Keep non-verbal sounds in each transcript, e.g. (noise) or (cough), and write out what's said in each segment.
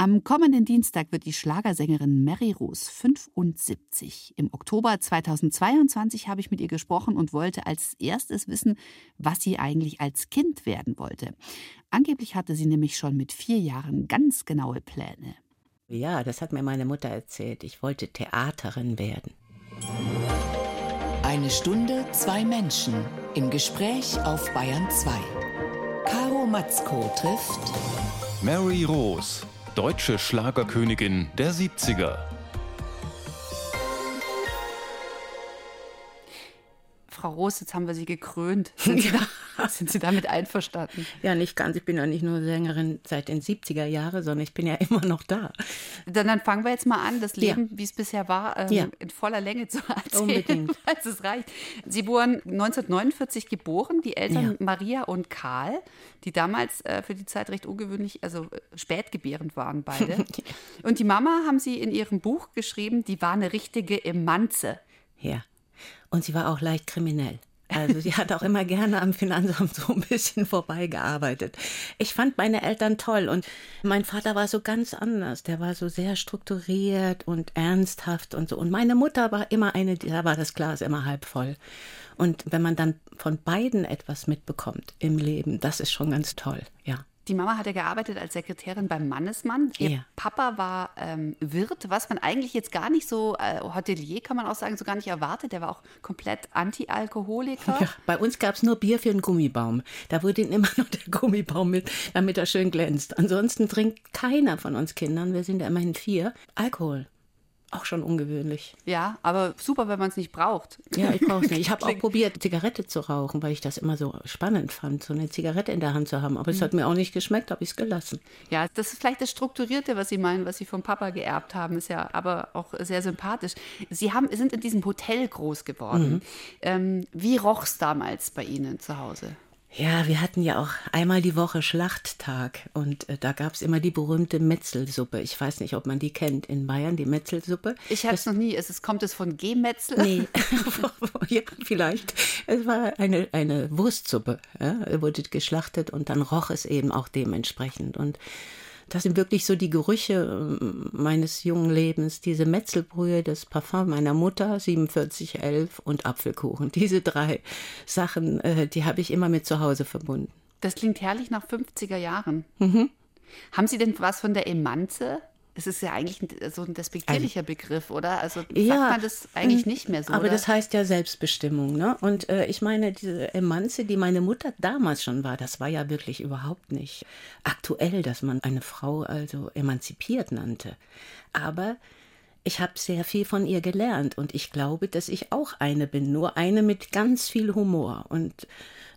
Am kommenden Dienstag wird die Schlagersängerin Mary Rose 75. Im Oktober 2022 habe ich mit ihr gesprochen und wollte als erstes wissen, was sie eigentlich als Kind werden wollte. Angeblich hatte sie nämlich schon mit vier Jahren ganz genaue Pläne. Ja, das hat mir meine Mutter erzählt. Ich wollte Theaterin werden. Eine Stunde, zwei Menschen im Gespräch auf Bayern 2. Caro Matzko trifft Mary Rose deutsche Schlagerkönigin der 70er. Frau Roos, jetzt haben wir Sie gekrönt. (laughs) Sind Sie, da, sind Sie damit einverstanden? Ja, nicht ganz. Ich bin ja nicht nur Sängerin seit den 70er Jahren, sondern ich bin ja (laughs) immer noch da. Dann, dann fangen wir jetzt mal an, das Leben, ja. wie es bisher war, ähm, ja. in voller Länge zu erzählen. Unbedingt. (laughs) Falls es reicht. Sie wurden 1949 geboren, die Eltern ja. Maria und Karl, die damals äh, für die Zeit recht ungewöhnlich, also äh, spätgebärend waren beide. und die Mama haben Sie in ihrem Buch geschrieben, die war eine richtige Emanze. Ja. Und sie war auch leicht kriminell. Also sie hat auch immer gerne am Finanzamt so ein bisschen vorbeigearbeitet. Ich fand meine Eltern toll und mein Vater war so ganz anders. Der war so sehr strukturiert und ernsthaft und so. Und meine Mutter war immer eine, da war das Glas immer halb voll. Und wenn man dann von beiden etwas mitbekommt im Leben, das ist schon ganz toll, ja. Die Mama hat ja gearbeitet als Sekretärin beim Mannesmann. Ihr ja. Papa war ähm, Wirt, was man eigentlich jetzt gar nicht so, äh, Hotelier kann man auch sagen, so gar nicht erwartet. Der war auch komplett Anti-Alkoholiker. Ja, bei uns gab es nur Bier für einen Gummibaum. Da wurde ihm immer (laughs) noch der Gummibaum mit, damit er schön glänzt. Ansonsten trinkt keiner von uns Kindern, wir sind ja immerhin vier, Alkohol. Auch schon ungewöhnlich. Ja, aber super, wenn man es nicht braucht. Ja, ich brauche es nicht. Ich habe (laughs) auch probiert, Zigarette zu rauchen, weil ich das immer so spannend fand, so eine Zigarette in der Hand zu haben. Aber es mhm. hat mir auch nicht geschmeckt, habe ich es gelassen. Ja, das ist vielleicht das Strukturierte, was Sie meinen, was Sie vom Papa geerbt haben, ist ja aber auch sehr sympathisch. Sie haben, sind in diesem Hotel groß geworden. Mhm. Ähm, wie roch es damals bei Ihnen zu Hause? Ja, wir hatten ja auch einmal die Woche Schlachttag und äh, da gab's immer die berühmte Metzelsuppe. Ich weiß nicht, ob man die kennt in Bayern, die Metzelsuppe. Ich habe es noch nie. Ist es, kommt es von Gemetzel? Nee, (laughs) ja, vielleicht. Es war eine, eine Wurstsuppe. Ja? Wurde geschlachtet und dann roch es eben auch dementsprechend. Und das sind wirklich so die Gerüche ähm, meines jungen Lebens. Diese Metzelbrühe, das Parfum meiner Mutter, 4711 und Apfelkuchen. (laughs) Diese drei Sachen, äh, die habe ich immer mit zu Hause verbunden. Das klingt herrlich nach 50er Jahren. Mhm. Haben Sie denn was von der Emanze? Es ist ja eigentlich so ein despektierlicher Begriff, oder? Also sagt ja, man das eigentlich nicht mehr so. Aber oder? das heißt ja Selbstbestimmung, ne? Und äh, ich meine, diese Emanze, die meine Mutter damals schon war, das war ja wirklich überhaupt nicht aktuell, dass man eine Frau also emanzipiert nannte. Aber ich habe sehr viel von ihr gelernt und ich glaube, dass ich auch eine bin, nur eine mit ganz viel Humor und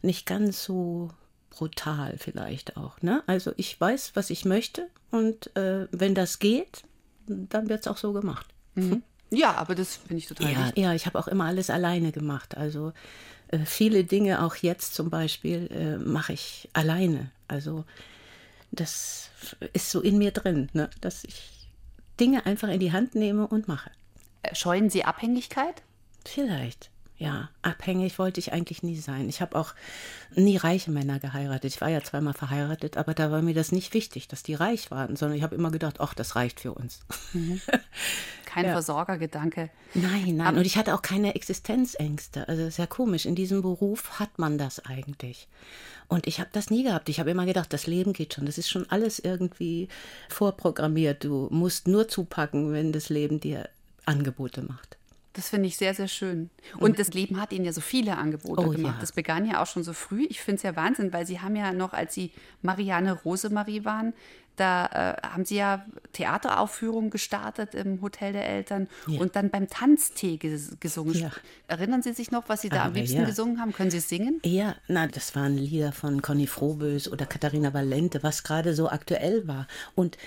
nicht ganz so brutal vielleicht auch. Ne? Also ich weiß, was ich möchte und äh, wenn das geht, dann wird es auch so gemacht. Mhm. Ja, aber das finde ich total ja, wichtig. Ja, ich habe auch immer alles alleine gemacht. Also äh, viele Dinge, auch jetzt zum Beispiel, äh, mache ich alleine. Also das ist so in mir drin, ne? dass ich Dinge einfach in die Hand nehme und mache. Scheuen Sie Abhängigkeit? Vielleicht ja, abhängig wollte ich eigentlich nie sein. Ich habe auch nie reiche Männer geheiratet. Ich war ja zweimal verheiratet, aber da war mir das nicht wichtig, dass die reich waren, sondern ich habe immer gedacht, ach, das reicht für uns. Mhm. (laughs) Kein ja. Versorgergedanke. Nein, nein. Und ich hatte auch keine Existenzängste. Also sehr komisch. In diesem Beruf hat man das eigentlich. Und ich habe das nie gehabt. Ich habe immer gedacht, das Leben geht schon. Das ist schon alles irgendwie vorprogrammiert. Du musst nur zupacken, wenn das Leben dir Angebote macht. Das finde ich sehr, sehr schön. Und das Leben hat Ihnen ja so viele Angebote oh, gemacht. Ja. Das begann ja auch schon so früh. Ich finde es ja Wahnsinn, weil Sie haben ja noch, als Sie Marianne Rosemarie waren, da äh, haben Sie ja Theateraufführungen gestartet im Hotel der Eltern ja. und dann beim Tanztee ges gesungen. Ja. Erinnern Sie sich noch, was Sie da Aber am liebsten gesungen haben? Können Sie singen? Ja, na, das waren Lieder von Conny Frohbös oder Katharina Valente, was gerade so aktuell war. Und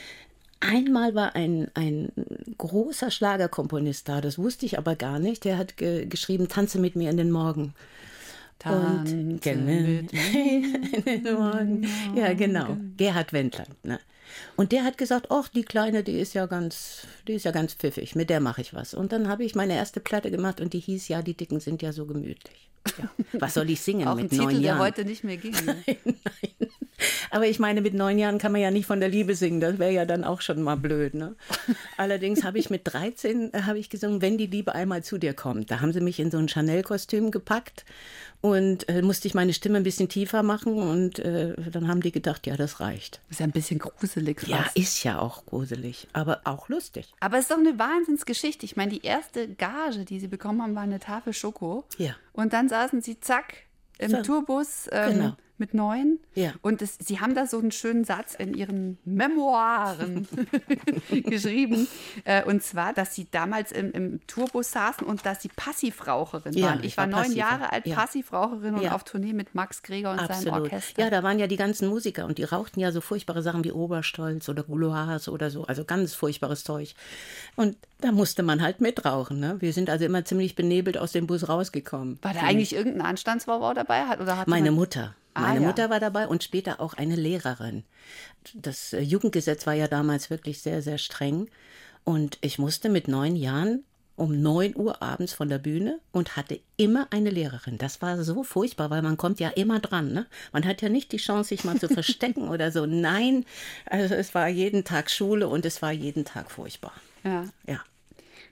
Einmal war ein, ein großer Schlagerkomponist da, das wusste ich aber gar nicht. Der hat ge geschrieben, tanze mit mir in den Morgen. Tanze und, genau, mit in den (laughs) Morgen. Ja, genau. Gerhard Wendland. Ne? Und der hat gesagt, ach, die Kleine, die ist ja ganz, die ist ja ganz pfiffig, mit der mache ich was. Und dann habe ich meine erste Platte gemacht und die hieß ja, die Dicken sind ja so gemütlich. Ja. Was soll ich singen Auch mit ein neun Titel, Jahren? der heute nicht mehr ging. (laughs) Nein, nein. Aber ich meine, mit neun Jahren kann man ja nicht von der Liebe singen. Das wäre ja dann auch schon mal blöd. Ne? Allerdings habe ich mit 13 äh, habe ich gesungen, wenn die Liebe einmal zu dir kommt. Da haben sie mich in so ein Chanel-Kostüm gepackt und äh, musste ich meine Stimme ein bisschen tiefer machen und äh, dann haben die gedacht, ja, das reicht. Ist ja ein bisschen gruselig. Fast. Ja, ist ja auch gruselig, aber auch lustig. Aber es ist doch eine Wahnsinnsgeschichte. Ich meine, die erste Gage, die sie bekommen haben, war eine Tafel Schoko. Ja. Und dann saßen sie, zack, im so. Tourbus. Ähm, genau mit neun. Ja. Und das, sie haben da so einen schönen Satz in ihren Memoiren (laughs) geschrieben. Äh, und zwar, dass sie damals im, im Tourbus saßen und dass sie Passivraucherin ja, waren. Ich, ich war, war neun Jahre alt, ja. Passivraucherin und auf Tournee mit Max Greger und Absolut. seinem Orchester. Ja, da waren ja die ganzen Musiker und die rauchten ja so furchtbare Sachen wie Oberstolz oder Gouloirs oder so. Also ganz furchtbares Zeug. Und da musste man halt mitrauchen. Ne? Wir sind also immer ziemlich benebelt aus dem Bus rausgekommen. War da eigentlich irgendein Anstandsbauer dabei? Oder hat Meine Mutter. Ah, Meine ja. Mutter war dabei und später auch eine Lehrerin. Das äh, Jugendgesetz war ja damals wirklich sehr, sehr streng. Und ich musste mit neun Jahren um neun Uhr abends von der Bühne und hatte immer eine Lehrerin. Das war so furchtbar, weil man kommt ja immer dran. Ne? Man hat ja nicht die Chance, sich mal zu (laughs) verstecken oder so. Nein, also es war jeden Tag Schule und es war jeden Tag furchtbar. Ja. Ja.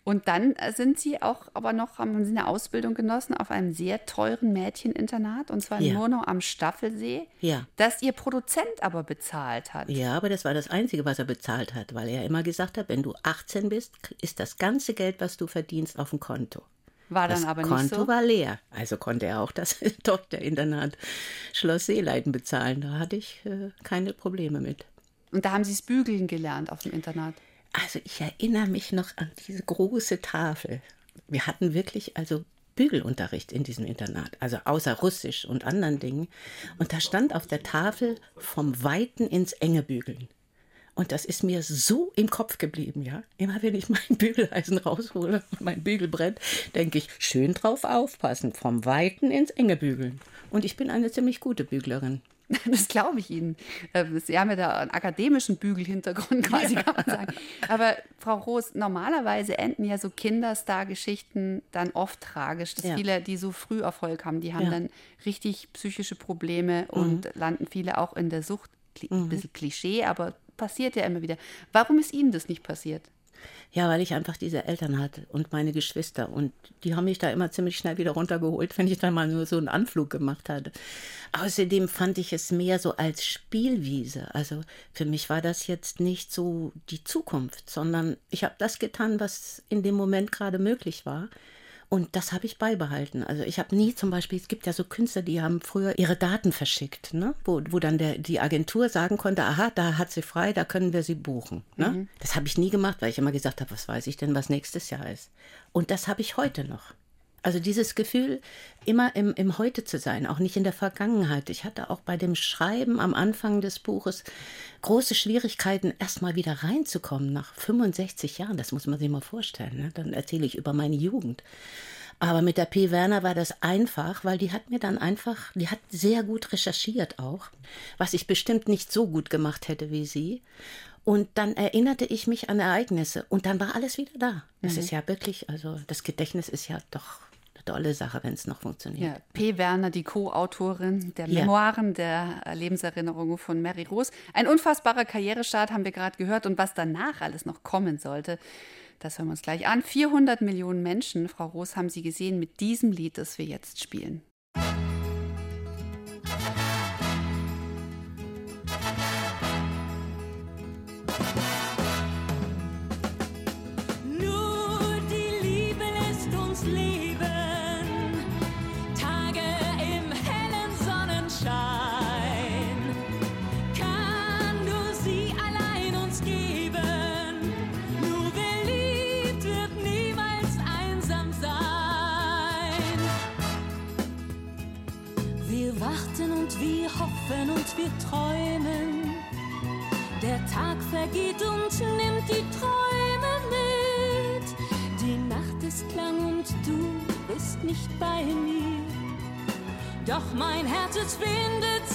Und dann äh, sind Sie auch aber noch, haben Sie eine Ausbildung genossen auf einem sehr teuren Mädcheninternat und zwar in ja. Murnau am Staffelsee, ja. das Ihr Produzent aber bezahlt hat. Ja, aber das war das Einzige, was er bezahlt hat, weil er immer gesagt hat, wenn du 18 bist, ist das ganze Geld, was du verdienst, auf dem Konto. War dann das aber nicht Konto so? war leer. Also konnte er auch das (laughs) Tochterinternat Schloss Seeleiden bezahlen. Da hatte ich äh, keine Probleme mit. Und da haben Sie es bügeln gelernt auf dem Internat? Also ich erinnere mich noch an diese große Tafel. Wir hatten wirklich also Bügelunterricht in diesem Internat, also außer Russisch und anderen Dingen. Und da stand auf der Tafel vom Weiten ins Enge bügeln. Und das ist mir so im Kopf geblieben, ja. Immer wenn ich mein (laughs) Bügeleisen raushole, mein Bügelbrett, denke ich, schön drauf aufpassen, vom Weiten ins Enge bügeln. Und ich bin eine ziemlich gute Büglerin. (laughs) Das glaube ich Ihnen. Äh, Sie haben ja da einen akademischen Bügelhintergrund (laughs) quasi, kann man sagen. Aber Frau Roos, normalerweise enden ja so Kinderstar-Geschichten dann oft tragisch. Dass ja. viele, die so früh Erfolg haben, die haben ja. dann richtig psychische Probleme und mhm. landen viele auch in der Sucht. Ein mhm. bisschen Klischee, aber passiert ja immer wieder. Warum ist Ihnen das nicht passiert? Ja, weil ich einfach diese Eltern hatte und meine Geschwister. Und die haben mich da immer ziemlich schnell wieder runtergeholt, wenn ich dann mal nur so einen Anflug gemacht hatte. Außerdem fand ich es mehr so als Spielwiese. Also für mich war das jetzt nicht so die Zukunft, sondern ich habe das getan, was in dem Moment gerade möglich war. Und das habe ich beibehalten. Also ich habe nie zum Beispiel, es gibt ja so Künstler, die haben früher ihre Daten verschickt, ne? wo, wo dann der, die Agentur sagen konnte, aha, da hat sie frei, da können wir sie buchen. Ne? Mhm. Das habe ich nie gemacht, weil ich immer gesagt habe, was weiß ich denn, was nächstes Jahr ist. Und das habe ich heute noch. Also dieses Gefühl, immer im, im Heute zu sein, auch nicht in der Vergangenheit. Ich hatte auch bei dem Schreiben am Anfang des Buches große Schwierigkeiten, erstmal wieder reinzukommen nach 65 Jahren. Das muss man sich mal vorstellen. Ne? Dann erzähle ich über meine Jugend. Aber mit der P. Werner war das einfach, weil die hat mir dann einfach, die hat sehr gut recherchiert auch, was ich bestimmt nicht so gut gemacht hätte wie sie. Und dann erinnerte ich mich an Ereignisse und dann war alles wieder da. Das mhm. ist ja wirklich, also das Gedächtnis ist ja doch tolle Sache, wenn es noch funktioniert. Ja, P. Werner, die Co-Autorin der Memoiren, ja. der Lebenserinnerungen von Mary Rose. Ein unfassbarer Karrierestart haben wir gerade gehört und was danach alles noch kommen sollte, das hören wir uns gleich an. 400 Millionen Menschen, Frau Rose, haben Sie gesehen mit diesem Lied, das wir jetzt spielen. hoffen bei mir. Doch mein Herz, es findet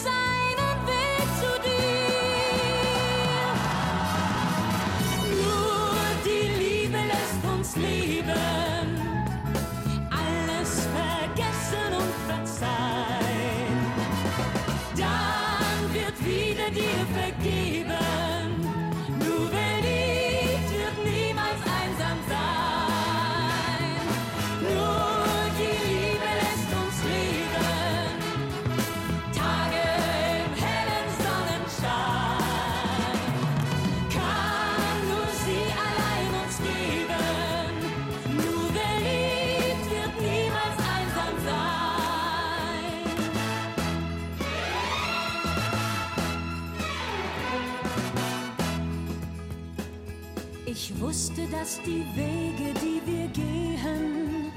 dass die Wege, die wir gehen,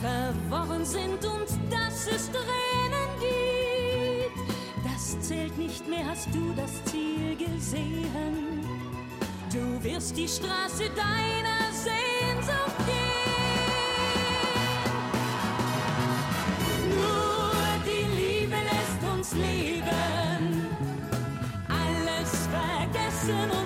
verworren sind und dass es Tränen gibt. Das zählt nicht mehr, hast du das Ziel gesehen. Du wirst die Straße deiner Sehnsucht gehen. Nur die Liebe lässt uns leben, alles vergessen und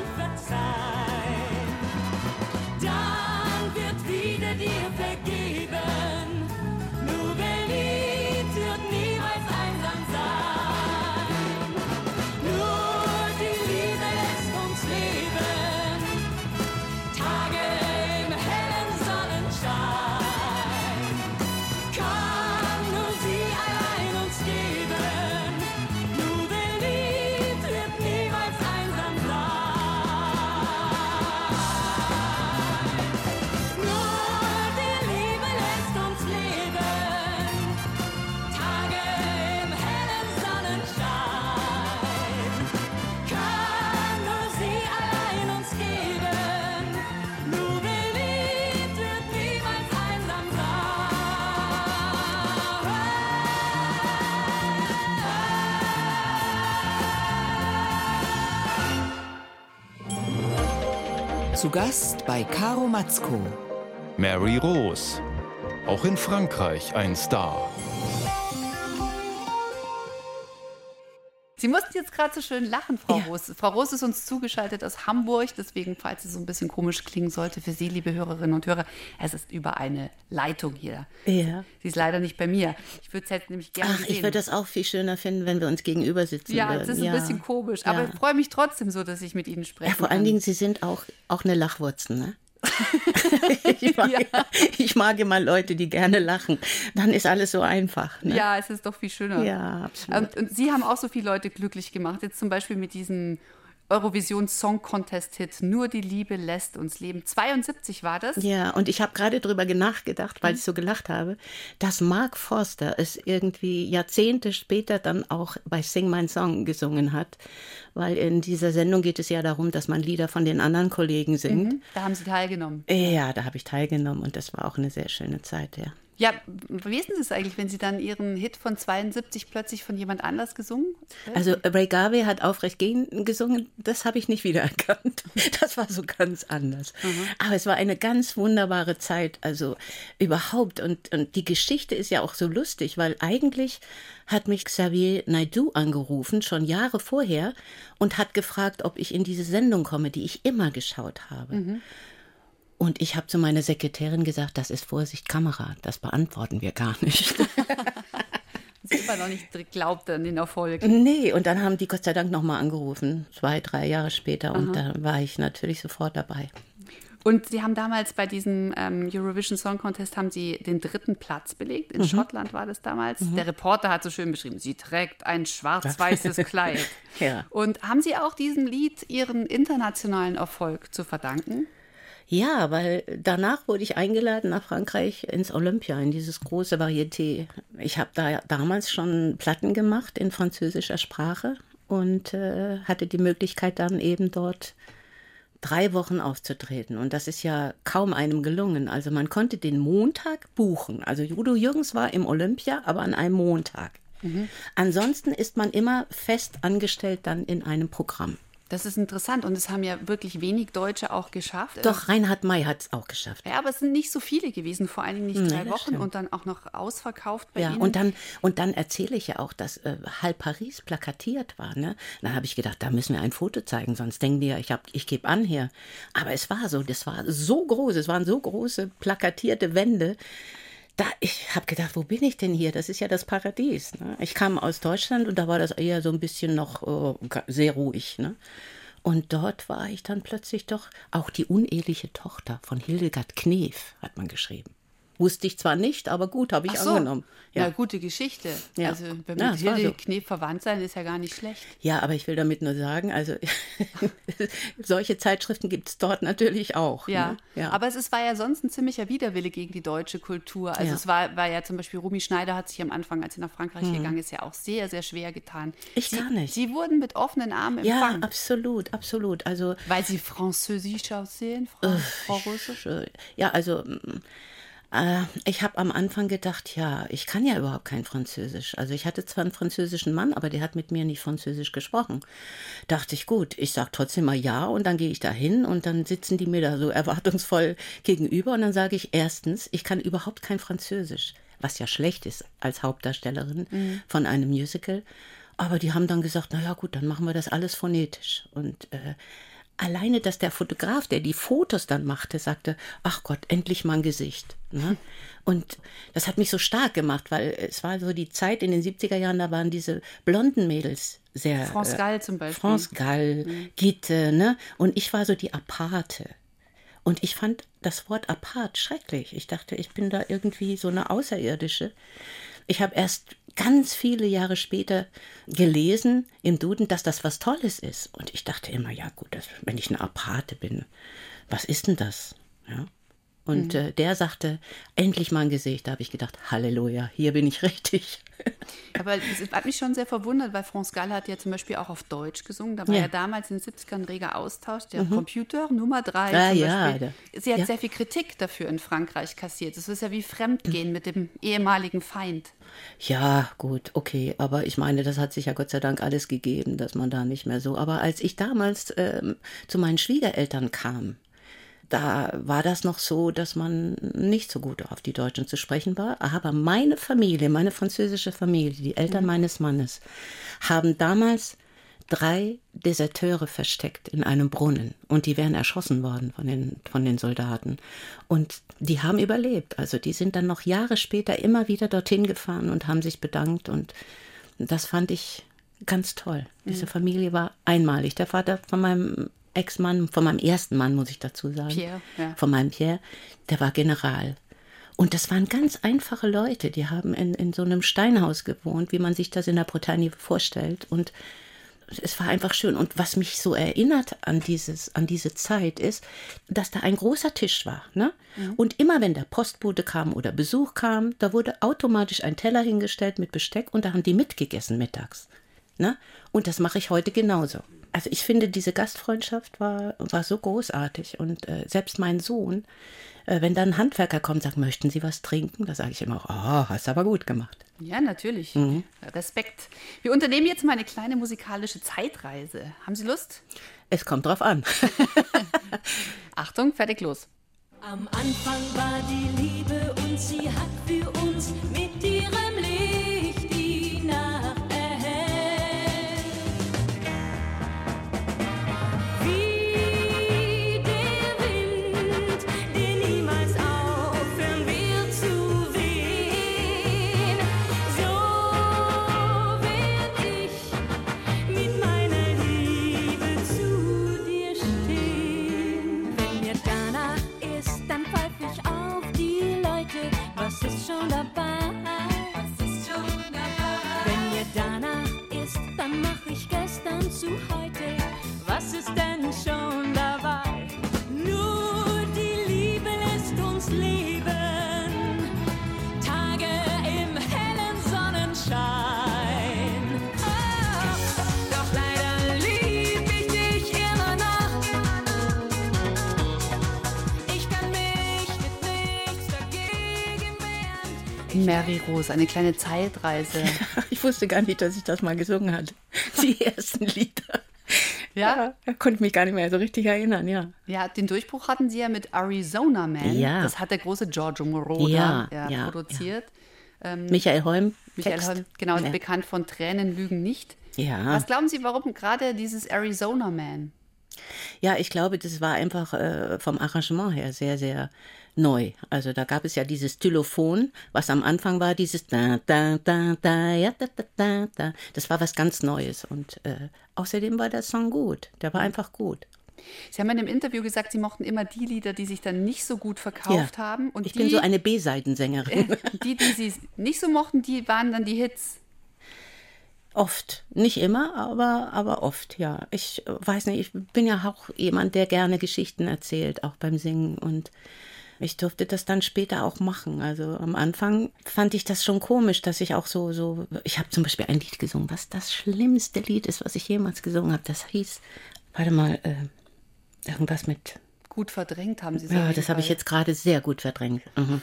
Zu Gast bei Caro Matzko. Mary Rose. Auch in Frankreich ein Star. Sie mussten jetzt gerade so schön lachen, Frau Ja. Roos. Frau Roos ist uns zugeschaltet aus Hamburg, deswegen, falls sie so ein bisschen komisch klingen sollte, für Sie, liebe Hörerinnen und Hörer, es ist über eine Leitung hier. Ja. Sie ist leider nicht bei mir. Ich würde es jetzt nämlich gerne Ach, sehen. ich würde das auch viel schöner finden, wenn wir uns gegenüber sitzen ja, würden. es ist ein bisschen komisch, aber Ja. ich freue mich trotzdem so, dass ich mit Ihnen spreche. Ja, vor allen Dingen, Sie sind auch, auch eine Lachwurzen, ne? (laughs) ich, mag, (laughs) Ja. ich mag immer Leute, die gerne lachen. Dann ist alles so einfach. Ne? Ja, es ist doch viel schöner. Ja, absolut. Und, und Sie haben auch so viele Leute glücklich gemacht. Jetzt zum Beispiel mit diesem Eurovision Song Contest Hit Nur die Liebe lässt uns leben. 72 war das. Ja, und ich habe gerade drüber nachgedacht, weil ich so gelacht habe, dass Mark Forster es irgendwie Jahrzehnte später dann auch bei Sing My Song gesungen hat, weil in dieser Sendung geht es ja darum, dass man Lieder von den anderen Kollegen singt. Da haben Sie teilgenommen. Ja, da habe ich teilgenommen und das war auch eine sehr schöne Zeit, ja. Ja, wie wissen Sie es eigentlich, wenn Sie dann Ihren Hit von 72 plötzlich von jemand anders gesungen? Also Ray Garvey hat aufrecht gehen gesungen, das habe ich nicht wiedererkannt. (laughs) Das war so ganz anders. Aber es war eine ganz wunderbare Zeit, also überhaupt. Und, und die Geschichte ist ja auch so lustig, weil eigentlich hat mich Xavier Naidoo angerufen, schon Jahre vorher, und hat gefragt, ob ich in diese Sendung komme, die ich immer geschaut habe. Und ich habe zu meiner Sekretärin gesagt, das ist Vorsicht Kamera, das beantworten wir gar nicht. (laughs) Sie immer noch nicht glaubt an den Erfolg. Nee, und dann haben die Gott sei Dank nochmal angerufen, zwei, drei Jahre später. Und da war ich natürlich sofort dabei. Und Sie haben damals bei diesem ähm, Eurovision Song Contest haben Sie den dritten Platz belegt. Mhm. In Schottland war das damals. Der Reporter hat so schön beschrieben, sie trägt ein schwarz-weißes (laughs) Kleid. Ja. Und haben Sie auch diesem Lied Ihren internationalen Erfolg zu verdanken? Ja, weil danach wurde ich eingeladen nach Frankreich ins Olympia, in dieses große Varieté. Ich habe da damals schon Platten gemacht in französischer Sprache und äh, hatte die Möglichkeit dann eben dort drei Wochen aufzutreten. Und das ist ja kaum einem gelungen. Also man konnte den Montag buchen. Also Judo Jürgens war im Olympia, aber an einem Montag. Ansonsten ist man immer fest angestellt dann in einem Programm. Das ist interessant und es haben ja wirklich wenig Deutsche auch geschafft. Doch, Reinhard May hat es auch geschafft. Ja, aber es sind nicht so viele gewesen, vor allen Dingen nicht drei das Wochen stimmt. und dann auch noch ausverkauft bei Ja, Ihnen. und dann, und dann erzähle ich ja auch, dass äh, halb Paris plakatiert war. Ne? Dann habe ich gedacht, da müssen wir ein Foto zeigen, sonst denken die ja, ich, hab- ich gebe an hier. Aber es war so, das war so groß, es waren so große plakatierte Wände. Da, ich habe gedacht, wo bin ich denn hier? Das ist ja das Paradies. Ne? Ich kam aus Deutschland und da war das eher so ein bisschen noch äh, sehr ruhig. Ne? Und dort war ich dann plötzlich doch auch die uneheliche Tochter von Hildegard Knef, hat man geschrieben. Wusste ich zwar nicht, aber gut, habe ich so. angenommen. Ja. Na, gute Geschichte. Ja. Also, wenn Ja, war Hilde so. Knef verwandt sein, ist ja gar nicht schlecht. Ja, aber ich will damit nur sagen, also (laughs) solche Zeitschriften gibt es dort natürlich auch. Ja. Ne? ja. aber es ist, war ja sonst ein ziemlicher Widerwille gegen die deutsche Kultur. Also Ja. es war, war ja zum Beispiel, Rumi Schneider hat sich am Anfang, als sie nach Frankreich gegangen ist, ja auch sehr, sehr schwer getan. Mhm. Ich sie, gar nicht. Sie wurden mit offenen Armen ja, empfangen. absolut, absolut. Also weil sie französisch aussehen, Frau, Russisch. Ja, also mm, äh, ich habe am Anfang gedacht, ja, ich kann ja überhaupt kein Französisch. Also ich hatte zwar einen französischen Mann, aber der hat mit mir nicht Französisch gesprochen. Dachte ich, gut, ich sage trotzdem mal ja und dann gehe ich da hin und dann sitzen die mir da so (laughs) erwartungsvoll gegenüber und dann sage ich erstens, ich kann überhaupt kein Französisch, was ja schlecht ist als Hauptdarstellerin von einem Musical. Aber die haben dann gesagt, na ja, gut, dann machen wir das alles phonetisch. Und äh, alleine, dass der Fotograf, der die Fotos dann machte, sagte, ach Gott, endlich mal ein Gesicht. Ne? Und das hat mich so stark gemacht, weil es war so die Zeit in den 70er Jahren, da waren diese blonden Mädels sehr. France äh, Gall zum Beispiel. France Gall, Gitte, ne? Und ich war so die Aparte. Und ich fand das Wort apart schrecklich. Ich dachte, ich bin da irgendwie so eine Außerirdische. Ich habe erst ganz viele Jahre später gelesen im Duden, dass das was Tolles ist. Und ich dachte immer, ja gut, das, wenn ich eine Aparte bin, was ist denn das? Ja. Und äh, der sagte, endlich mal ein Gesicht. Da habe ich gedacht, Halleluja, hier bin ich richtig. (laughs) Aber es hat mich schon sehr verwundert, weil France Gall hat ja zum Beispiel auch auf Deutsch gesungen. Da war ja, Ja. Mhm. damals in den 70ern ein reger Austausch. Der Computer Nummer drei Ah, zum ja, Sie hat ja. sehr viel Kritik dafür in Frankreich kassiert. Das ist ja wie Fremdgehen mit dem ehemaligen Feind. Ja, gut, okay, aber ich meine, das hat sich ja Gott sei Dank alles gegeben, dass man da nicht mehr so. Aber als ich damals ähm, zu meinen Schwiegereltern kam, da war das noch so, dass man nicht so gut auf die Deutschen zu sprechen war. Aber meine Familie, meine französische Familie, die Eltern meines Mannes, haben damals drei Deserteure versteckt in einem Brunnen und die wären erschossen worden von den, von den Soldaten. Und die haben überlebt. Also die sind dann noch Jahre später immer wieder dorthin gefahren und haben sich bedankt und das fand ich ganz toll. Diese Familie war einmalig. Der Vater von meinem Ex-Mann, von meinem ersten Mann, muss ich dazu sagen. Pierre, ja. Von meinem Pierre, der war General. Und das waren ganz einfache Leute, die haben in, in so einem Steinhaus gewohnt, wie man sich das in der Bretagne vorstellt. Und es war einfach schön. Und was mich so erinnert an, dieses, an diese Zeit ist, dass da ein großer Tisch war. Ne? Und immer wenn der Postbote kam oder Besuch kam, da wurde automatisch ein Teller hingestellt mit Besteck und da haben die mitgegessen mittags. Ne? Und das mache ich heute genauso. Also ich finde, diese Gastfreundschaft war, war so großartig. Und äh, selbst mein Sohn, äh, wenn dann ein Handwerker kommt und sagt, möchten Sie was trinken? Da sage ich immer, oh, hast aber gut gemacht. Ja, natürlich. Mhm. Respekt. Wir unternehmen jetzt mal eine kleine musikalische Zeitreise. Haben Sie Lust? Es kommt drauf an. (laughs) Achtung, fertig, los. Am Anfang war die Liebe und sie hat für zu heute. Was ist denn schon dabei? Nur die Liebe lässt uns leben. Tage im hellen Sonnenschein. Ah, doch leider lieb ich dich immer noch. Ich kann mich mit nichts dagegen wehren. Mary Rose, eine kleine Zeitreise. (laughs) Ich wusste gar nicht, dass ich das mal gesungen hatte. (laughs) Die ersten Lieder. Ja? Ja, konnte mich gar nicht mehr so richtig erinnern, ja. Ja, den Durchbruch hatten sie ja mit Arizona Man. Ja. Das hat der große Giorgio Moroder Ja, ja, produziert. Michael Holm, Michael. Holm, genau, bekannt von Tränen lügen nicht. Ja. Was glauben Sie, warum gerade dieses Arizona Man? Ja, ich glaube, das war einfach äh, vom Arrangement her sehr, sehr neu. Also da gab es ja dieses Stylophon, was am Anfang war, dieses da, da, da, da, ja, da, da, da, da. Das war was ganz Neues. Und äh, außerdem war der Song gut. Der war einfach gut. Sie haben in einem Interview gesagt, Sie mochten immer die Lieder, die sich dann nicht so gut verkauft Ja. haben. Und ich die, bin so eine B-Seitensängerin. (laughs) die, die Sie nicht so mochten, die waren dann die Hits. Oft. Nicht immer, aber, aber oft, ja. Ich äh, weiß nicht, ich bin ja auch jemand, der gerne Geschichten erzählt, auch beim Singen. Und ich durfte das dann später auch machen. Also am Anfang fand ich das schon komisch, dass ich auch so, so, ich habe zum Beispiel ein Lied gesungen, was das schlimmste Lied ist, was ich jemals gesungen habe. Das hieß, warte mal, äh, irgendwas mit Gut verdrängt haben Sie es. Ja, das habe ich jetzt gerade sehr gut verdrängt. Mhm.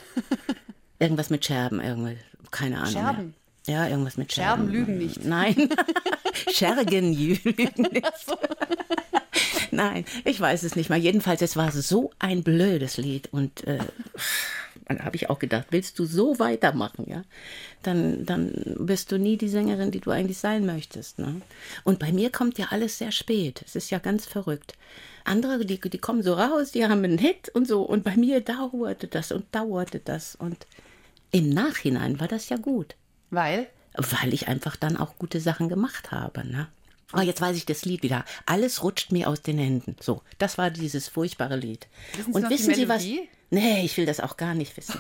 (laughs) irgendwas mit Scherben, irgendwie. Keine Ahnung. Scherben? Mehr. Ja, irgendwas mit Scherben. Scherben lügen nicht. Nein. (laughs) Schergen lügen nicht. (laughs) Nein, ich weiß es nicht mal. Jedenfalls, es war so ein blödes Lied. Und äh, dann habe ich auch gedacht, willst du so weitermachen, ja? Dann, dann bist du nie die Sängerin, die du eigentlich sein möchtest. Ne? Und bei mir kommt ja alles sehr spät. Es ist ja ganz verrückt. Andere, die, die kommen so raus, die haben einen Hit und so. Und bei mir dauerte das und dauerte das. Und im Nachhinein war das ja gut Weil? weil ich einfach dann auch gute Sachen gemacht habe. Ne? Oh, jetzt weiß ich das Lied wieder. Alles rutscht mir aus den Händen. So, das war dieses furchtbare Lied. Wissen Sie und die wissen Sie was? Nee, ich will das auch gar nicht wissen.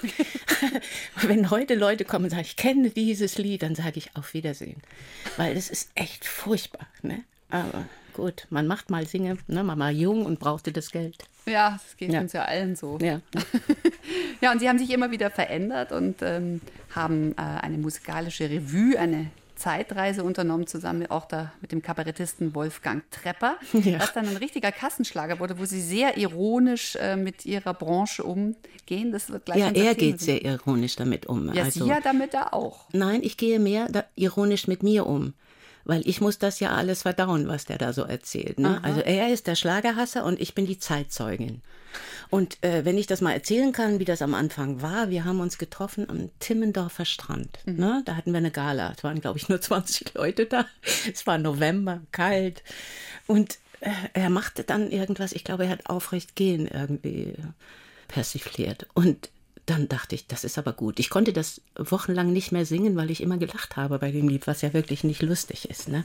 (laughs) Wenn heute Leute kommen und sagen, ich kenne dieses Lied, dann sage ich auf Wiedersehen. Weil es ist echt furchtbar. Ne? Aber gut, man macht mal Singe, ne? man war jung und brauchte das Geld. Ja, das geht Ja. uns ja allen so. Ja. (laughs) Ja, und Sie haben sich immer wieder verändert und ähm, haben äh, eine musikalische Revue, eine Zeitreise unternommen, zusammen auch da mit dem Kabarettisten Wolfgang Trepper, (laughs) Ja. was dann ein richtiger Kassenschlager wurde, wo Sie sehr ironisch äh, mit Ihrer Branche umgehen. Das wird gleich Ja, er geht sehr ironisch damit um. Ja, also, Sie ja damit da auch. Nein, ich gehe mehr ironisch mit mir um. Weil ich muss das ja alles verdauen, was der da so erzählt. Ne? Also er ist der Schlagerhasser und ich bin die Zeitzeugin. Und äh, wenn ich das mal erzählen kann, wie das am Anfang war, wir haben uns getroffen am Timmendorfer Strand. Ne? Da hatten wir eine Gala. Es waren, glaube ich, nur (laughs) 20 Leute da. Es war November, kalt. Und äh, er machte dann irgendwas, ich glaube, er hat aufrecht gehen irgendwie persifliert. Und dann dachte ich, das ist aber gut. Ich konnte das wochenlang nicht mehr singen, weil ich immer gelacht habe bei dem Lied, was ja wirklich nicht lustig ist. Ne?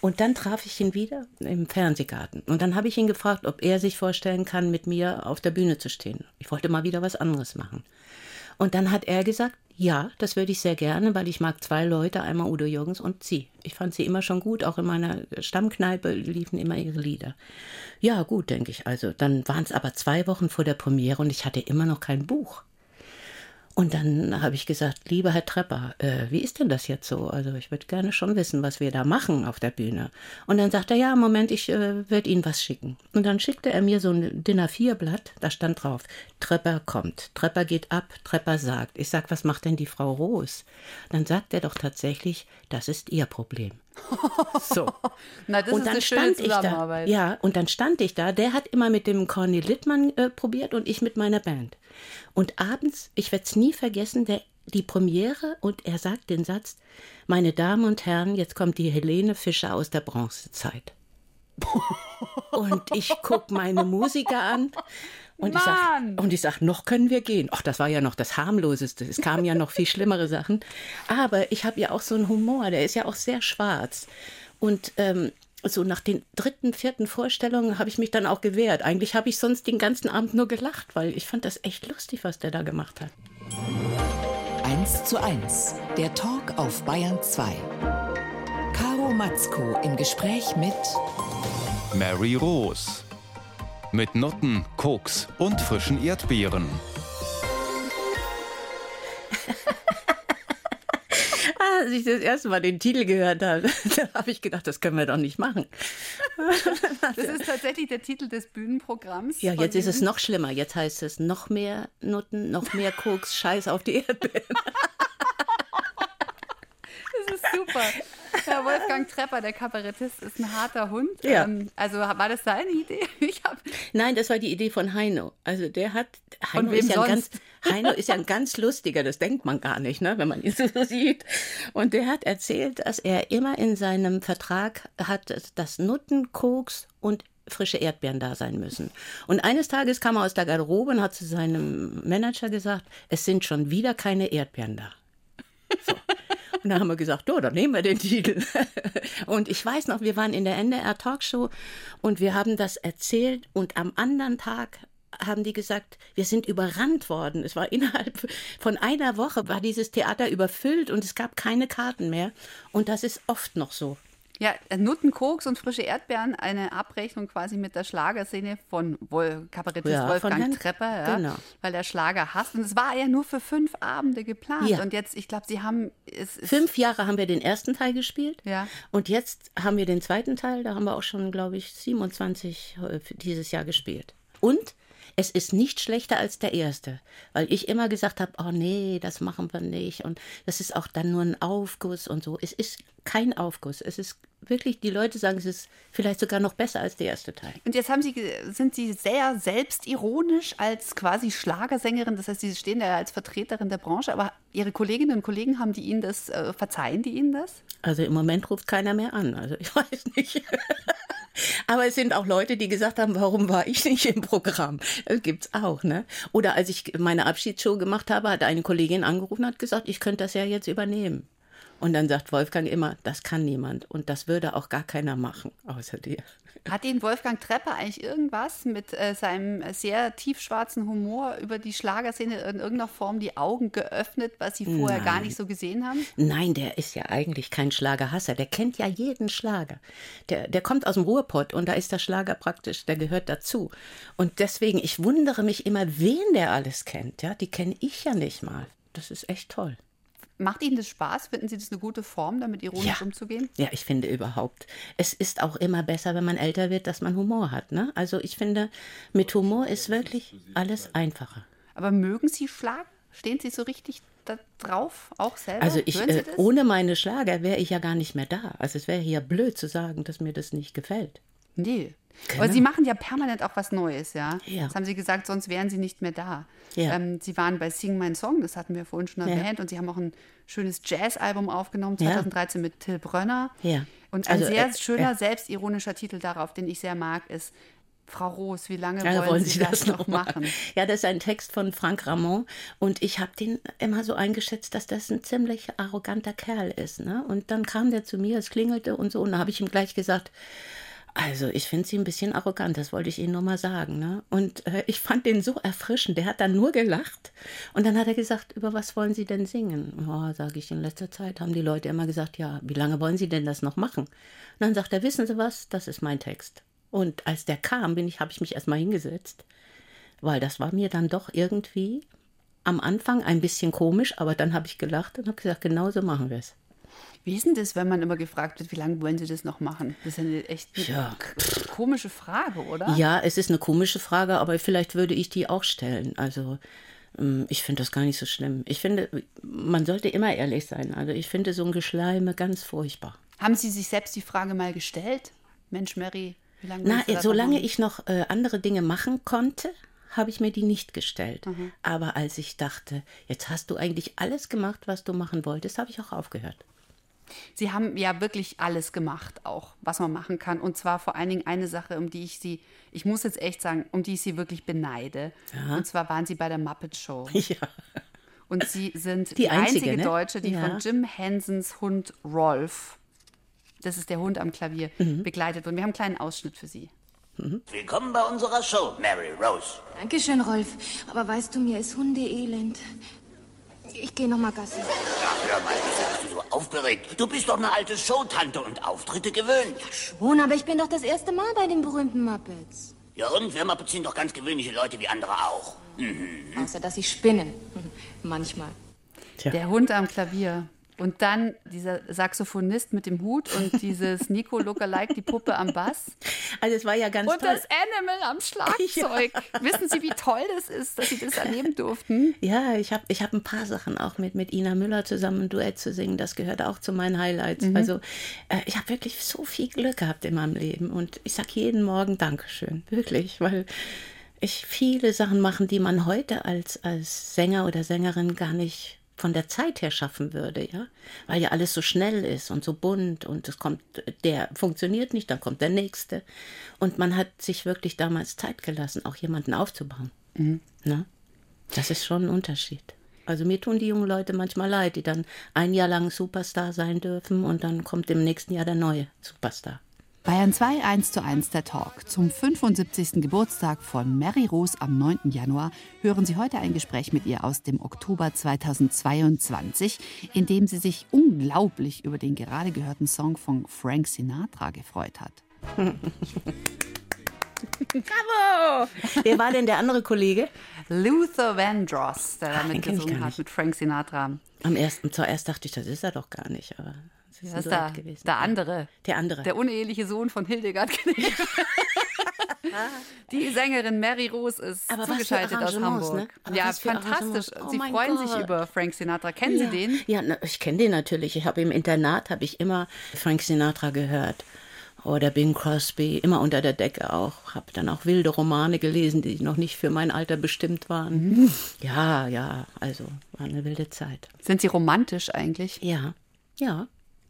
Und dann traf ich ihn wieder im Fernsehgarten. Und dann habe ich ihn gefragt, ob er sich vorstellen kann, mit mir auf der Bühne zu stehen. Ich wollte mal wieder was anderes machen. Und dann hat er gesagt, ja, das würde ich sehr gerne, weil ich mag zwei Leute, einmal Udo Jürgens und sie. Ich fand sie immer schon gut, auch in meiner Stammkneipe liefen immer ihre Lieder. Ja, gut, denke ich. Also, dann waren es aber zwei Wochen vor der Premiere und ich hatte immer noch kein Buch. Und dann habe ich gesagt, lieber Herr Trepper, äh, wie ist denn das jetzt so? Also ich würde gerne schon wissen, was wir da machen auf der Bühne. Und dann sagt er, ja, Moment, ich äh, werde Ihnen was schicken. Und dann schickte er mir so ein DIN A4-Blatt, da stand drauf, Trepper kommt, Trepper geht ab, Trepper sagt. Ich sag, was macht denn die Frau Roos? Dann sagt er doch tatsächlich, das ist ihr Problem. (laughs) So. Na, das und ist dann eine stand ich da. Ja, und dann stand ich da. Der hat immer mit dem Corny Littmann äh, probiert und ich mit meiner Band. Und abends, ich werde es nie vergessen, der, die Premiere und er sagt den Satz: Meine Damen und Herren, jetzt kommt die Helene Fischer aus der Bronzezeit. (laughs) und ich gucke meine Musiker an. Und ich, sag, Mann! und ich sag, noch können wir gehen. Ach, das war ja noch das harmloseste. Es kamen ja noch viel schlimmere Sachen. Aber ich habe ja auch so einen Humor, der ist ja auch sehr schwarz. Und ähm, so nach den dritten, vierten Vorstellungen habe ich mich dann auch gewehrt. Eigentlich habe ich sonst den ganzen Abend nur gelacht, weil ich fand das echt lustig, was der da gemacht hat. 1 zu 1, der Talk auf Bayern 2. Caro Matzko im Gespräch mit Mary Rose. Mit Nutten, Koks und frischen Erdbeeren. (laughs) Als ich das erste Mal den Titel gehört habe, (laughs) da habe ich gedacht, das können wir doch nicht machen. (laughs) Das ist tatsächlich der Titel des Bühnenprogramms. Ja, jetzt ist es noch schlimmer. Jetzt heißt es noch mehr Nutten, noch mehr Koks, Scheiß auf die Erdbeeren. (laughs) Das ist super. Ja, Wolfgang Trepper, der Kabarettist, ist ein harter Hund. Ja. Ähm, also war das seine Idee? Nein, das war die Idee von Heino. Also der hat Heino ist ja ein ganz sonst? Heino ist ja ein ganz lustiger, das denkt man gar nicht, ne, wenn man ihn so (laughs) sieht. Und der hat erzählt, dass er immer in seinem Vertrag hat, dass Nutten, Koks und frische Erdbeeren da sein müssen. Und eines Tages kam er aus der Garderobe und hat zu seinem Manager gesagt, es sind schon wieder keine Erdbeeren da. So. Und dann haben wir gesagt, oh, dann nehmen wir den Titel. (laughs) Und ich weiß noch, wir waren in der NDR Talkshow und wir haben das erzählt und am anderen Tag haben die gesagt, wir sind überrannt worden. Es war (laughs) innerhalb von einer Woche war dieses Theater überfüllt und es gab keine Karten mehr. Und das ist oft noch so. Ja, Nutten, Koks und frische Erdbeeren, eine Abrechnung quasi mit der Schlagerszene von Wol Kabarettist ja, Wolfgang Trepper, ja, genau. weil der Schlager hasst. Und es war ja nur für fünf Abende geplant. Ja. Und jetzt, ich glaube, sie haben. fünf Jahre haben wir den ersten Teil gespielt. Ja. Und jetzt haben wir den zweiten Teil. Da haben wir auch schon, glaube ich, 27 äh, dieses Jahr gespielt. Und es ist nicht schlechter als der erste, weil ich immer gesagt habe, oh nee, das machen wir nicht und das ist auch dann nur ein Aufguss und so. Es ist kein Aufguss. Es ist wirklich, die Leute sagen, es ist vielleicht sogar noch besser als der erste Teil. Und jetzt haben Sie, sind Sie sehr selbstironisch als quasi Schlagersängerin, das heißt, Sie stehen da als Vertreterin der Branche, aber Ihre Kolleginnen und Kollegen haben die Ihnen das, äh, verzeihen die Ihnen das? Also im Moment ruft keiner mehr an, also ich (laughs) weiß nicht. Aber es sind auch Leute, die gesagt haben, warum war ich nicht im Programm? Das gibt's auch, ne? Oder als ich meine Abschiedsshow gemacht habe, hat eine Kollegin angerufen und hat gesagt, ich könnte das ja jetzt übernehmen. Und dann sagt Wolfgang immer, das kann niemand und das würde auch gar keiner machen, außer dir. Hat Ihnen Wolfgang Trepper eigentlich irgendwas mit äh, seinem sehr tiefschwarzen Humor über die Schlagerszene in irgendeiner Form die Augen geöffnet, was Sie vorher Nein. gar nicht so gesehen haben? Nein, der ist ja eigentlich kein Schlagerhasser. Der kennt ja jeden Schlager. Der, der kommt aus dem Ruhrpott und da ist der Schlager praktisch, der gehört dazu. Und deswegen, ich wundere mich immer, wen der alles kennt. Ja, die kenne ich ja nicht mal. Das ist echt toll. Macht Ihnen das Spaß? Finden Sie das eine gute Form, damit ironisch ja. umzugehen? Ja, ich finde überhaupt. Es ist auch immer besser, wenn man älter wird, dass man Humor hat. Ne? Also ich finde, mit Humor ist wirklich alles einfacher. Aber mögen Sie Schlager? Stehen Sie so richtig da drauf, auch selber? Also ich, äh, ohne meine Schlager wäre ich ja gar nicht mehr da. Also es wäre ja blöd zu sagen, dass mir das nicht gefällt. Nee, Genau. Aber Sie machen ja permanent auch was Neues, ja? ja? Das haben Sie gesagt, sonst wären Sie nicht mehr da. Ja. Ähm, Sie waren bei Sing My Song, das hatten wir vorhin schon erwähnt, ja. und Sie haben auch ein schönes Jazz-Album aufgenommen, 2013 mit Till Brönner. Ja. Und ein also, sehr äh, schöner, selbstironischer Titel darauf, den ich sehr mag, ist Frau Roos, wie lange wollen, wollen, Sie, das, das noch machen? machen? Ja, das ist ein Text von Frank Ramon und ich habe den immer so eingeschätzt, dass das ein ziemlich arroganter Kerl ist. Ne? Und dann kam der zu mir, es klingelte und so und da habe ich ihm gleich gesagt, also ich finde sie ein bisschen arrogant, das wollte ich Ihnen nur mal sagen. Ne? Und äh, ich fand den so erfrischend. Der hat dann nur gelacht. Und dann hat er gesagt, über was wollen Sie denn singen? Oh, sage ich, in letzter Zeit haben die Leute immer gesagt, ja, wie lange wollen Sie denn das noch machen? Und dann sagt er, wissen Sie was, das ist mein Text. Und als der kam, bin ich, habe ich mich erstmal hingesetzt, weil das war mir dann doch irgendwie am Anfang ein bisschen komisch, aber dann habe ich gelacht und habe gesagt, genau so machen wir es. Wie ist denn das, wenn man immer gefragt wird, wie lange wollen Sie das noch machen? Das ist eine echt eine ja. komische Frage, oder? Ja, es ist eine komische Frage, aber vielleicht würde ich die auch stellen. Also ähm, ich finde das gar nicht so schlimm. Ich finde, man sollte immer ehrlich sein. Also ich finde so ein Geschleime ganz furchtbar. Haben Sie sich selbst die Frage mal gestellt? Mensch, Mary, wie lange Na, solange ich noch äh, andere Dinge machen konnte, habe ich mir die nicht gestellt. Mhm. Aber als ich dachte, jetzt hast du eigentlich alles gemacht, was du machen wolltest, habe ich auch aufgehört. Sie haben ja wirklich alles gemacht, auch was man machen kann. Und zwar vor allen Dingen eine Sache, um die ich Sie, ich muss jetzt echt sagen, um die ich Sie wirklich beneide. Ja. Und zwar waren Sie bei der Muppet Show. (laughs) Ja. Und Sie sind die, die einzige, einzige ne? Deutsche, die ja. von Jim Hensons Hund Rolf, das ist der Hund am Klavier, mhm. begleitet wird. Wir haben einen kleinen Ausschnitt für Sie. Mhm. Willkommen bei unserer Show, Mary Rose. Dankeschön, Rolf. Aber weißt du, mir ist Hundeelend. Ich gehe noch mal Gassi. Ja, hör mal, aufgeregt? Du bist doch eine alte Showtante und Auftritte gewöhnt. Ja, schon, aber ich bin doch das erste Mal bei den berühmten Muppets. Ja, und wir Muppets sind doch ganz gewöhnliche Leute wie andere auch. Mhm. Außer, dass sie spinnen. (laughs) Manchmal. Tja. Der Hund am Klavier. Und dann dieser Saxophonist mit dem Hut und dieses (laughs) Nico Lookalike, die Puppe am Bass. Also es war ja ganz und toll. Und das Animal am (laughs) Schlagzeug. Ja. Wissen Sie, wie toll das ist, dass Sie das erleben durften? Ja, ich habe ich hab ein paar Sachen auch mit, mit Ina Müller zusammen ein Duett zu singen. Das gehört auch zu meinen Highlights. Mhm. Also äh, ich habe wirklich so viel Glück gehabt in meinem Leben. Und ich sage jeden Morgen Dankeschön. Wirklich, weil ich viele Sachen machen, die man heute als, als Sänger oder Sängerin gar nicht von der Zeit her schaffen würde, ja, weil ja alles so schnell ist und so bunt und es kommt, der funktioniert nicht, dann kommt der nächste und man hat sich wirklich damals Zeit gelassen, auch jemanden aufzubauen. Mhm. Ne? Das ist schon ein Unterschied. Also mir tun die jungen Leute manchmal leid, die dann ein Jahr lang Superstar sein dürfen und dann kommt im nächsten Jahr der neue Superstar. Bayern 2 1 zu 1 der Talk. Zum 75. Geburtstag von Mary Rose am 9. Januar hören Sie heute ein Gespräch mit ihr aus dem Oktober 2022, in dem sie sich unglaublich über den gerade gehörten Song von Frank Sinatra gefreut hat. Bravo! Wer war denn der andere Kollege? Luther Vandross, der damit gesungen hat mit Frank Sinatra. Am ersten, zuerst dachte ich, das ist er doch gar nicht, aber das ist, das ist der, der andere. Der andere. Der uneheliche Sohn von Hildegard. (laughs) Die Sängerin Mary Rose ist Aber zugeschaltet aus Hamburg. Ne? Ja, fantastisch. Oh Sie freuen Gott. sich über Frank Sinatra. Kennen ja. Sie den? Ja, ich kenne den natürlich. Ich habe im Internat habe ich immer Frank Sinatra gehört oder Bing Crosby, immer unter der Decke auch. Habe dann auch wilde Romane gelesen, die noch nicht für mein Alter bestimmt waren. Mhm. Ja, ja, also war eine wilde Zeit. Sind Sie romantisch eigentlich? Ja, ja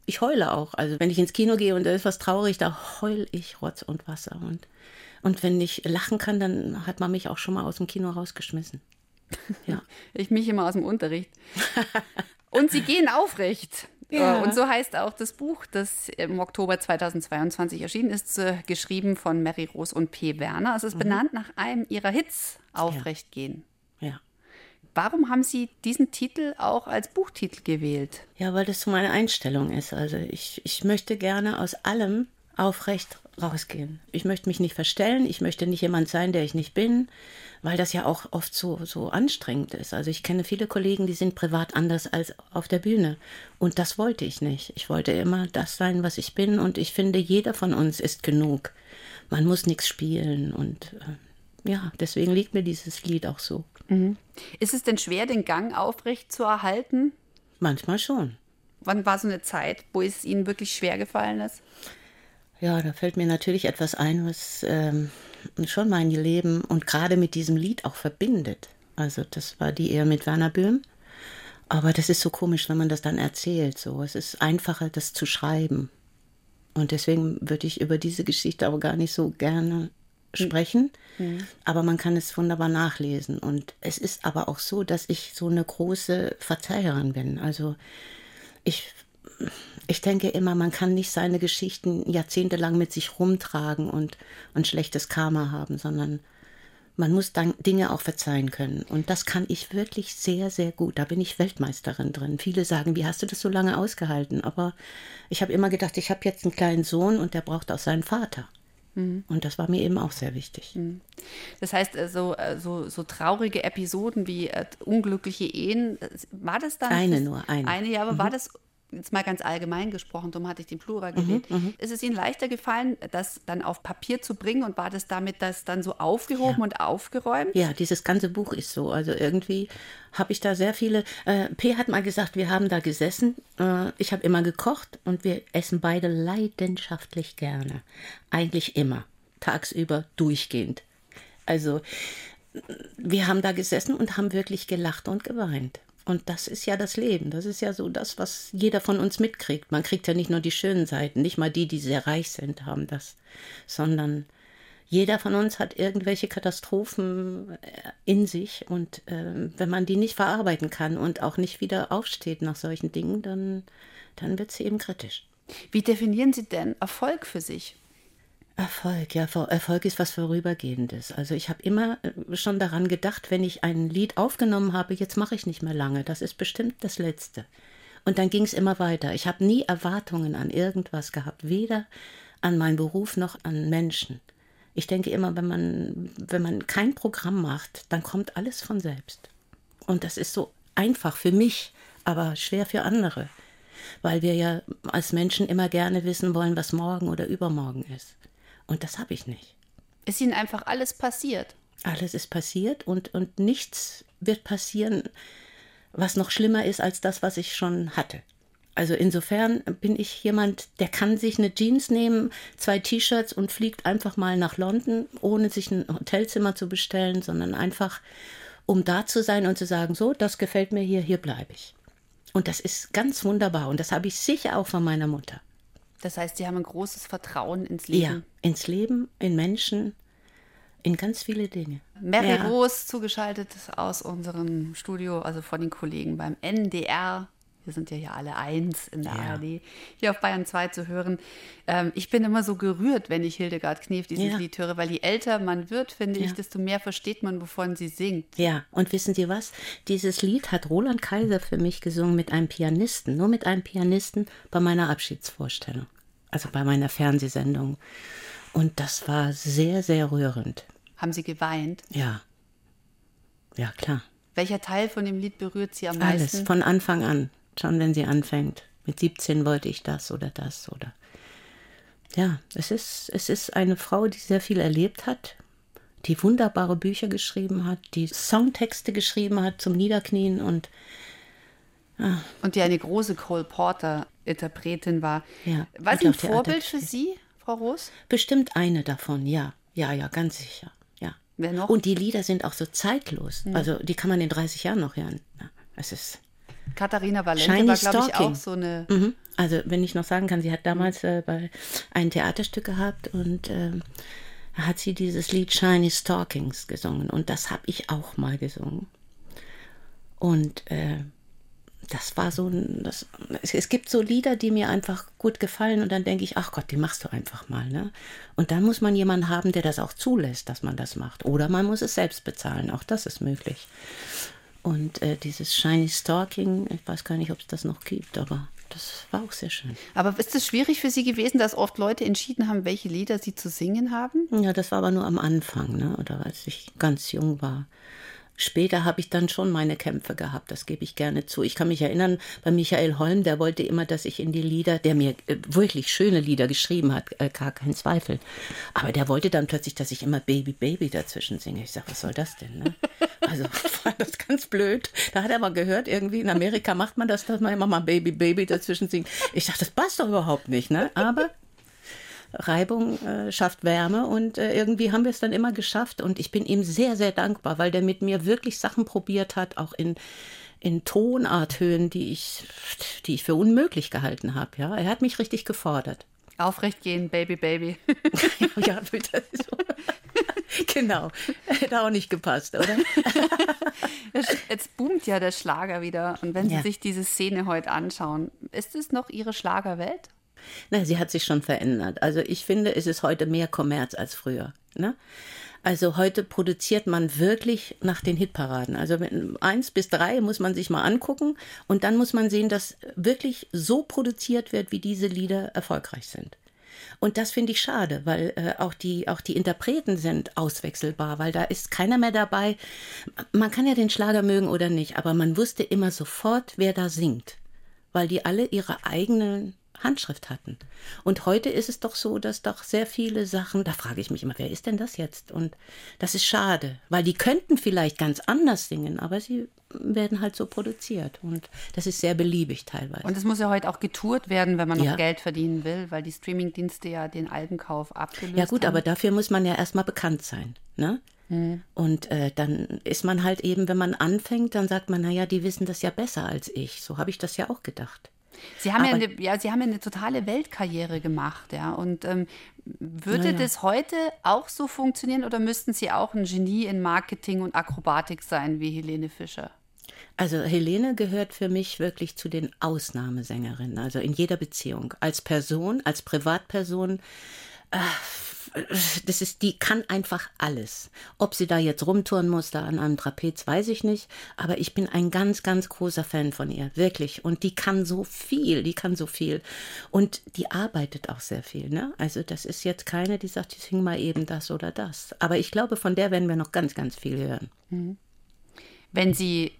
ich heule auch. Also wenn ich ins Kino gehe und da ist was traurig, da heul ich Rotz und Wasser. Und, und wenn ich lachen kann, dann hat man mich auch schon mal aus dem Kino rausgeschmissen. Ja. (laughs) ich mich immer aus dem Unterricht. Und sie gehen aufrecht. Ja. Und so heißt auch das Buch, das im Oktober 2022 erschienen ist, geschrieben von Mary Rose und P. Werner. Es ist mhm. benannt nach einem ihrer Hits, Aufrecht gehen. Warum haben Sie diesen Titel auch als Buchtitel gewählt? Ja, weil das so meine Einstellung ist. Also ich, ich möchte gerne aus allem aufrecht rausgehen. Ich möchte mich nicht verstellen, ich möchte nicht jemand sein, der ich nicht bin, weil das ja auch oft so, so anstrengend ist. Also ich kenne viele Kollegen, die sind privat anders als auf der Bühne. Und das wollte ich nicht. Ich wollte immer das sein, was ich bin. Und ich finde, jeder von uns ist genug. Man muss nichts spielen. Und äh, ja, deswegen liegt mir dieses Lied auch so. Mhm. Ist es denn schwer, den Gang aufrecht zu erhalten? Manchmal schon. Wann war so eine Zeit, wo es Ihnen wirklich schwer gefallen ist? Ja, da fällt mir natürlich etwas ein, was ähm, schon mein Leben und gerade mit diesem Lied auch verbindet. Also das war die eher mit Werner Böhm. Aber das ist so komisch, wenn man das dann erzählt. So, es ist einfacher, das zu schreiben. Und deswegen würde ich über diese Geschichte aber gar nicht so gerne sprechen, mhm. aber man kann es wunderbar nachlesen. Und es ist aber auch so, dass ich so eine große Verzeiherin bin. Also ich, ich denke immer, man kann nicht seine Geschichten jahrzehntelang mit sich rumtragen und ein schlechtes Karma haben, sondern man muss dann Dinge auch verzeihen können. Und das kann ich wirklich sehr, sehr gut. Da bin ich Weltmeisterin drin. Viele sagen, wie hast du das so lange ausgehalten? Aber ich habe immer gedacht, ich habe jetzt einen kleinen Sohn und der braucht auch seinen Vater. Mhm. Und das war mir eben auch sehr wichtig. Mhm. Das heißt, äh, so, äh, so, so traurige Episoden wie äh, unglückliche Ehen, war das dann? Eine nur, eine. Eine, ja, aber mhm. war das jetzt mal ganz allgemein gesprochen, darum hatte ich den Plural mhm, gewählt. Mhm, ist es Ihnen leichter gefallen, das dann auf Papier zu bringen und war das damit das dann so aufgehoben ja. und aufgeräumt? Ja, dieses ganze Buch ist so. Also irgendwie habe ich da sehr viele. Äh, P hat mal gesagt, wir haben da gesessen. Äh, ich habe immer gekocht und wir essen beide leidenschaftlich gerne. Eigentlich immer. Tagsüber durchgehend. Also wir haben da gesessen und haben wirklich gelacht und geweint. Und das ist ja das Leben. Das ist ja so das, was jeder von uns mitkriegt. Man kriegt ja nicht nur die schönen Seiten, nicht mal die, die sehr reich sind, haben das, sondern jeder von uns hat irgendwelche Katastrophen äh, in sich. Und äh, wenn man die nicht verarbeiten kann und auch nicht wieder aufsteht nach solchen Dingen, dann, dann wird es eben kritisch. Wie definieren Sie denn Erfolg für sich? Erfolg, ja, Erfolg ist was Vorübergehendes. Also ich habe immer äh, schon daran gedacht, wenn ich ein Lied aufgenommen habe, jetzt mache ich nicht mehr lange, das ist bestimmt das Letzte. Und dann ging es immer weiter. Ich habe nie Erwartungen an irgendwas gehabt, weder an meinen Beruf noch an Menschen. Ich denke immer, wenn man, wenn man kein Programm macht, dann kommt alles von selbst. Und das ist so einfach für mich, aber schwer für andere, weil wir ja als Menschen immer gerne wissen wollen, was morgen oder übermorgen ist. Und das habe ich nicht. Ist Ihnen einfach alles passiert? Alles ist passiert und, und nichts wird passieren, was noch schlimmer ist als das, was ich schon hatte. Also insofern bin ich jemand, der kann sich eine Jeans nehmen, zwei T-Shirts und fliegt einfach mal nach London, ohne sich ein Hotelzimmer zu bestellen, sondern einfach, um da zu sein und zu sagen, so, das gefällt mir hier, hier bleibe ich. Und das ist ganz wunderbar und das habe ich sicher auch von meiner Mutter. Das heißt, Sie haben ein großes Vertrauen ins Leben. Ja, ins Leben, in Menschen. in ganz viele Dinge. Mary ja. Roos zugeschaltet aus unserem Studio, also von den Kollegen beim NDR wir sind ja hier alle eins in der ja. ARD, hier auf Bayern 2 zu hören. Ähm, ich bin immer so gerührt, wenn ich Hildegard Knef dieses ja. Lied höre, weil je älter man wird, finde ja. ich, desto mehr versteht man, wovon sie singt. Ja, und wissen Sie was? Dieses Lied hat Roland Kaiser für mich gesungen mit einem Pianisten, nur mit einem Pianisten bei meiner Abschiedsvorstellung, also bei meiner Fernsehsendung. Und das war sehr, sehr rührend. Haben Sie geweint? Ja. Ja, klar. Welcher Teil von dem Lied berührt Sie am meisten? Alles, von Anfang an schon wenn sie anfängt. Mit 17 wollte ich das oder das oder. Ja, es ist, es ist eine Frau, die sehr viel erlebt hat, die wunderbare Bücher geschrieben hat, die Songtexte geschrieben hat zum Niederknien und. Ah. Und die eine große Cole Porter-Interpretin war. Ja, war sie ein Vorbild für Sie, Frau Roos? Bestimmt eine davon, ja. Ja, ja, ganz sicher. Ja. Wer noch? Und die Lieder sind auch so zeitlos. Hm. Also die kann man in 30 Jahren noch hören. Es ist. Katharina Valente Shiny war, glaube ich, auch so eine. Mhm. Also, wenn ich noch sagen kann, sie hat damals äh, bei ein Theaterstück gehabt und äh, hat sie dieses Lied Shiny Stalkings gesungen. Und das habe ich auch mal gesungen. Und äh, das war so ein. Das, es, es, gibt so Lieder, die mir einfach gut gefallen und dann denke ich, ach Gott, die machst du einfach mal. Ne? Und dann muss man jemanden haben, der das auch zulässt, dass man das macht. Oder man muss es selbst bezahlen. Auch das ist möglich. Und äh, dieses Shiny Stalking, ich weiß gar nicht, ob es das noch gibt, aber das war auch sehr schön. Aber ist es schwierig für Sie gewesen, dass oft Leute entschieden haben, welche Lieder Sie zu singen haben? Ja, das war aber nur am Anfang, ne? oder als ich ganz jung war. Später habe ich dann schon meine Kämpfe gehabt, das gebe ich gerne zu. Ich kann mich erinnern, bei Michael Holm, der wollte immer, dass ich in die Lieder, der mir äh, wirklich schöne Lieder geschrieben hat, äh, gar kein Zweifel. Aber der wollte dann plötzlich, dass ich immer Baby Baby dazwischen singe. Ich sage, was soll das denn? Ne? (laughs) Also (laughs) war das ganz blöd. Da hat er mal gehört, irgendwie in Amerika macht man das, dass man immer mal Baby Baby dazwischen singt. Ich dachte, das passt doch überhaupt nicht. Ne? Aber Reibung äh, schafft Wärme und äh, irgendwie haben wir es dann immer geschafft und ich bin ihm sehr, sehr dankbar, weil der mit mir wirklich Sachen probiert hat, auch in, in Tonarthöhen, die ich, die ich für unmöglich gehalten habe. Ja? Er hat mich richtig gefordert. Aufrecht gehen, Baby, Baby. (laughs) ja, bitte. So. (laughs) genau. Hätte auch nicht gepasst, oder? (laughs) Jetzt boomt ja der Schlager wieder. Und wenn Sie ja. sich diese Szene heute anschauen, ist es noch Ihre Schlagerwelt? Na, sie hat sich schon verändert. Also ich finde, es ist heute mehr Kommerz als früher. Ne? Also heute produziert man wirklich nach den Hitparaden. Also eins bis drei muss man sich mal angucken und dann muss man sehen, dass wirklich so produziert wird, wie diese Lieder erfolgreich sind. Und das finde ich schade, weil äh, auch, die, auch die Interpreten sind auswechselbar, weil da ist keiner mehr dabei. Man kann ja den Schlager mögen oder nicht, aber man wusste immer sofort, wer da singt, weil die alle ihre eigenen Handschrift hatten. Und heute ist es doch so, dass doch sehr viele Sachen, da frage ich mich immer, wer ist denn das jetzt? Und das ist schade, weil die könnten vielleicht ganz anders singen, aber sie werden halt so produziert und das ist sehr beliebig teilweise. Und es muss ja heute auch getourt werden, wenn man noch ja. Geld verdienen will, weil die Streamingdienste ja den Albenkauf abgelöst haben. Ja gut, haben. aber dafür muss man ja erstmal bekannt sein, ne? Mhm. Und äh, dann ist man halt eben, wenn man anfängt, dann sagt man, naja, die wissen das ja besser als ich. So habe ich das ja auch gedacht. Sie haben, ja eine, ja, Sie haben ja eine totale Weltkarriere gemacht, ja. Und ähm, würde ja. das heute auch so funktionieren oder müssten Sie auch ein Genie in Marketing und Akrobatik sein wie Helene Fischer? Also Helene gehört für mich wirklich zu den Ausnahmesängerinnen, also in jeder Beziehung. Als Person, als Privatperson. Äh, das ist, die kann einfach alles. Ob sie da jetzt rumtouren muss, da an einem Trapez, weiß ich nicht. Aber ich bin ein ganz, ganz großer Fan von ihr. Wirklich. Und die kann so viel, die kann so viel. Und die arbeitet auch sehr viel, ne? Also das ist jetzt keine, die sagt, ich sing mal eben das oder das. Aber ich glaube, von der werden wir noch ganz, ganz viel hören. Mhm. Wenn Sie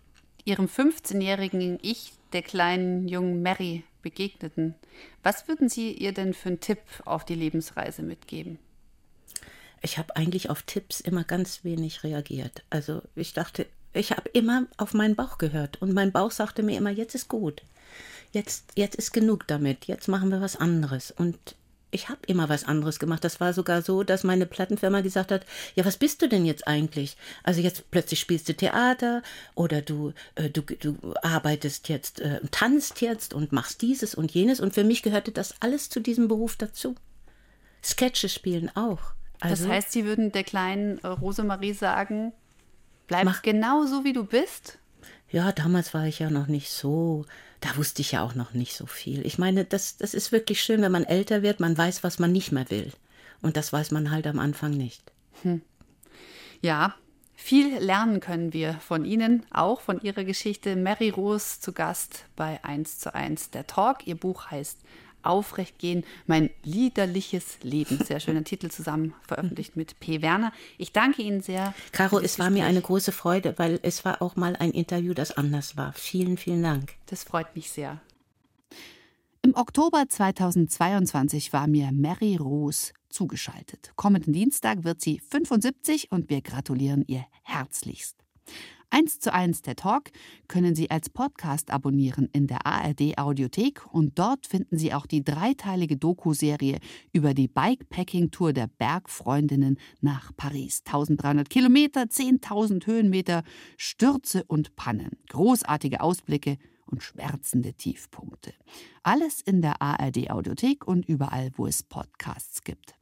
Ihrem 15-jährigen Ich, der kleinen jungen Mary, begegneten, was würden Sie ihr denn für einen Tipp auf die Lebensreise mitgeben? Ich habe eigentlich auf Tipps immer ganz wenig reagiert. Also ich dachte, ich habe immer auf meinen Bauch gehört und mein Bauch sagte mir immer, jetzt ist gut. Jetzt, jetzt ist genug damit. Jetzt machen wir was anderes. Und ich habe immer was anderes gemacht. Das war sogar so, dass meine Plattenfirma gesagt hat, ja, was bist du denn jetzt eigentlich? Also jetzt plötzlich spielst du Theater oder du, äh, du, du arbeitest jetzt, äh, tanzt jetzt und machst dieses und jenes. Und für mich gehörte das alles zu diesem Beruf dazu. Sketche spielen auch. Also, das heißt, Sie würden der kleinen Rosemarie sagen, bleib mach, genau so, wie du bist? Ja, damals war ich ja noch nicht so, da wusste ich ja auch noch nicht so viel. Ich meine, das, das ist wirklich schön, wenn man älter wird, man weiß, was man nicht mehr will. Und das weiß man halt am Anfang nicht. Hm. Ja, viel lernen können wir von Ihnen, auch von Ihrer Geschichte. Mary Rose zu Gast bei 1 zu 1 der Talk. Ihr Buch heißt Aufrecht gehen, mein liederliches Leben. Sehr schöner Titel zusammen veröffentlicht mit P. Werner. Ich danke Ihnen sehr. Caro, es war mir eine große Freude, weil es war auch mal ein Interview, das anders war. Vielen, vielen Dank. Das freut mich sehr. Im Oktober 2022 war mir Mary Rose zugeschaltet. Kommenden Dienstag wird sie 75 und wir gratulieren ihr herzlichst. 1 zu 1 der Talk können Sie als Podcast abonnieren in der ARD Audiothek und dort finden Sie auch die dreiteilige Doku-Serie über die Bikepacking-Tour der Bergfreundinnen nach Paris. 1300 Kilometer, 10.000 Höhenmeter, Stürze und Pannen, großartige Ausblicke und schmerzende Tiefpunkte. Alles in der ARD Audiothek und überall, wo es Podcasts gibt.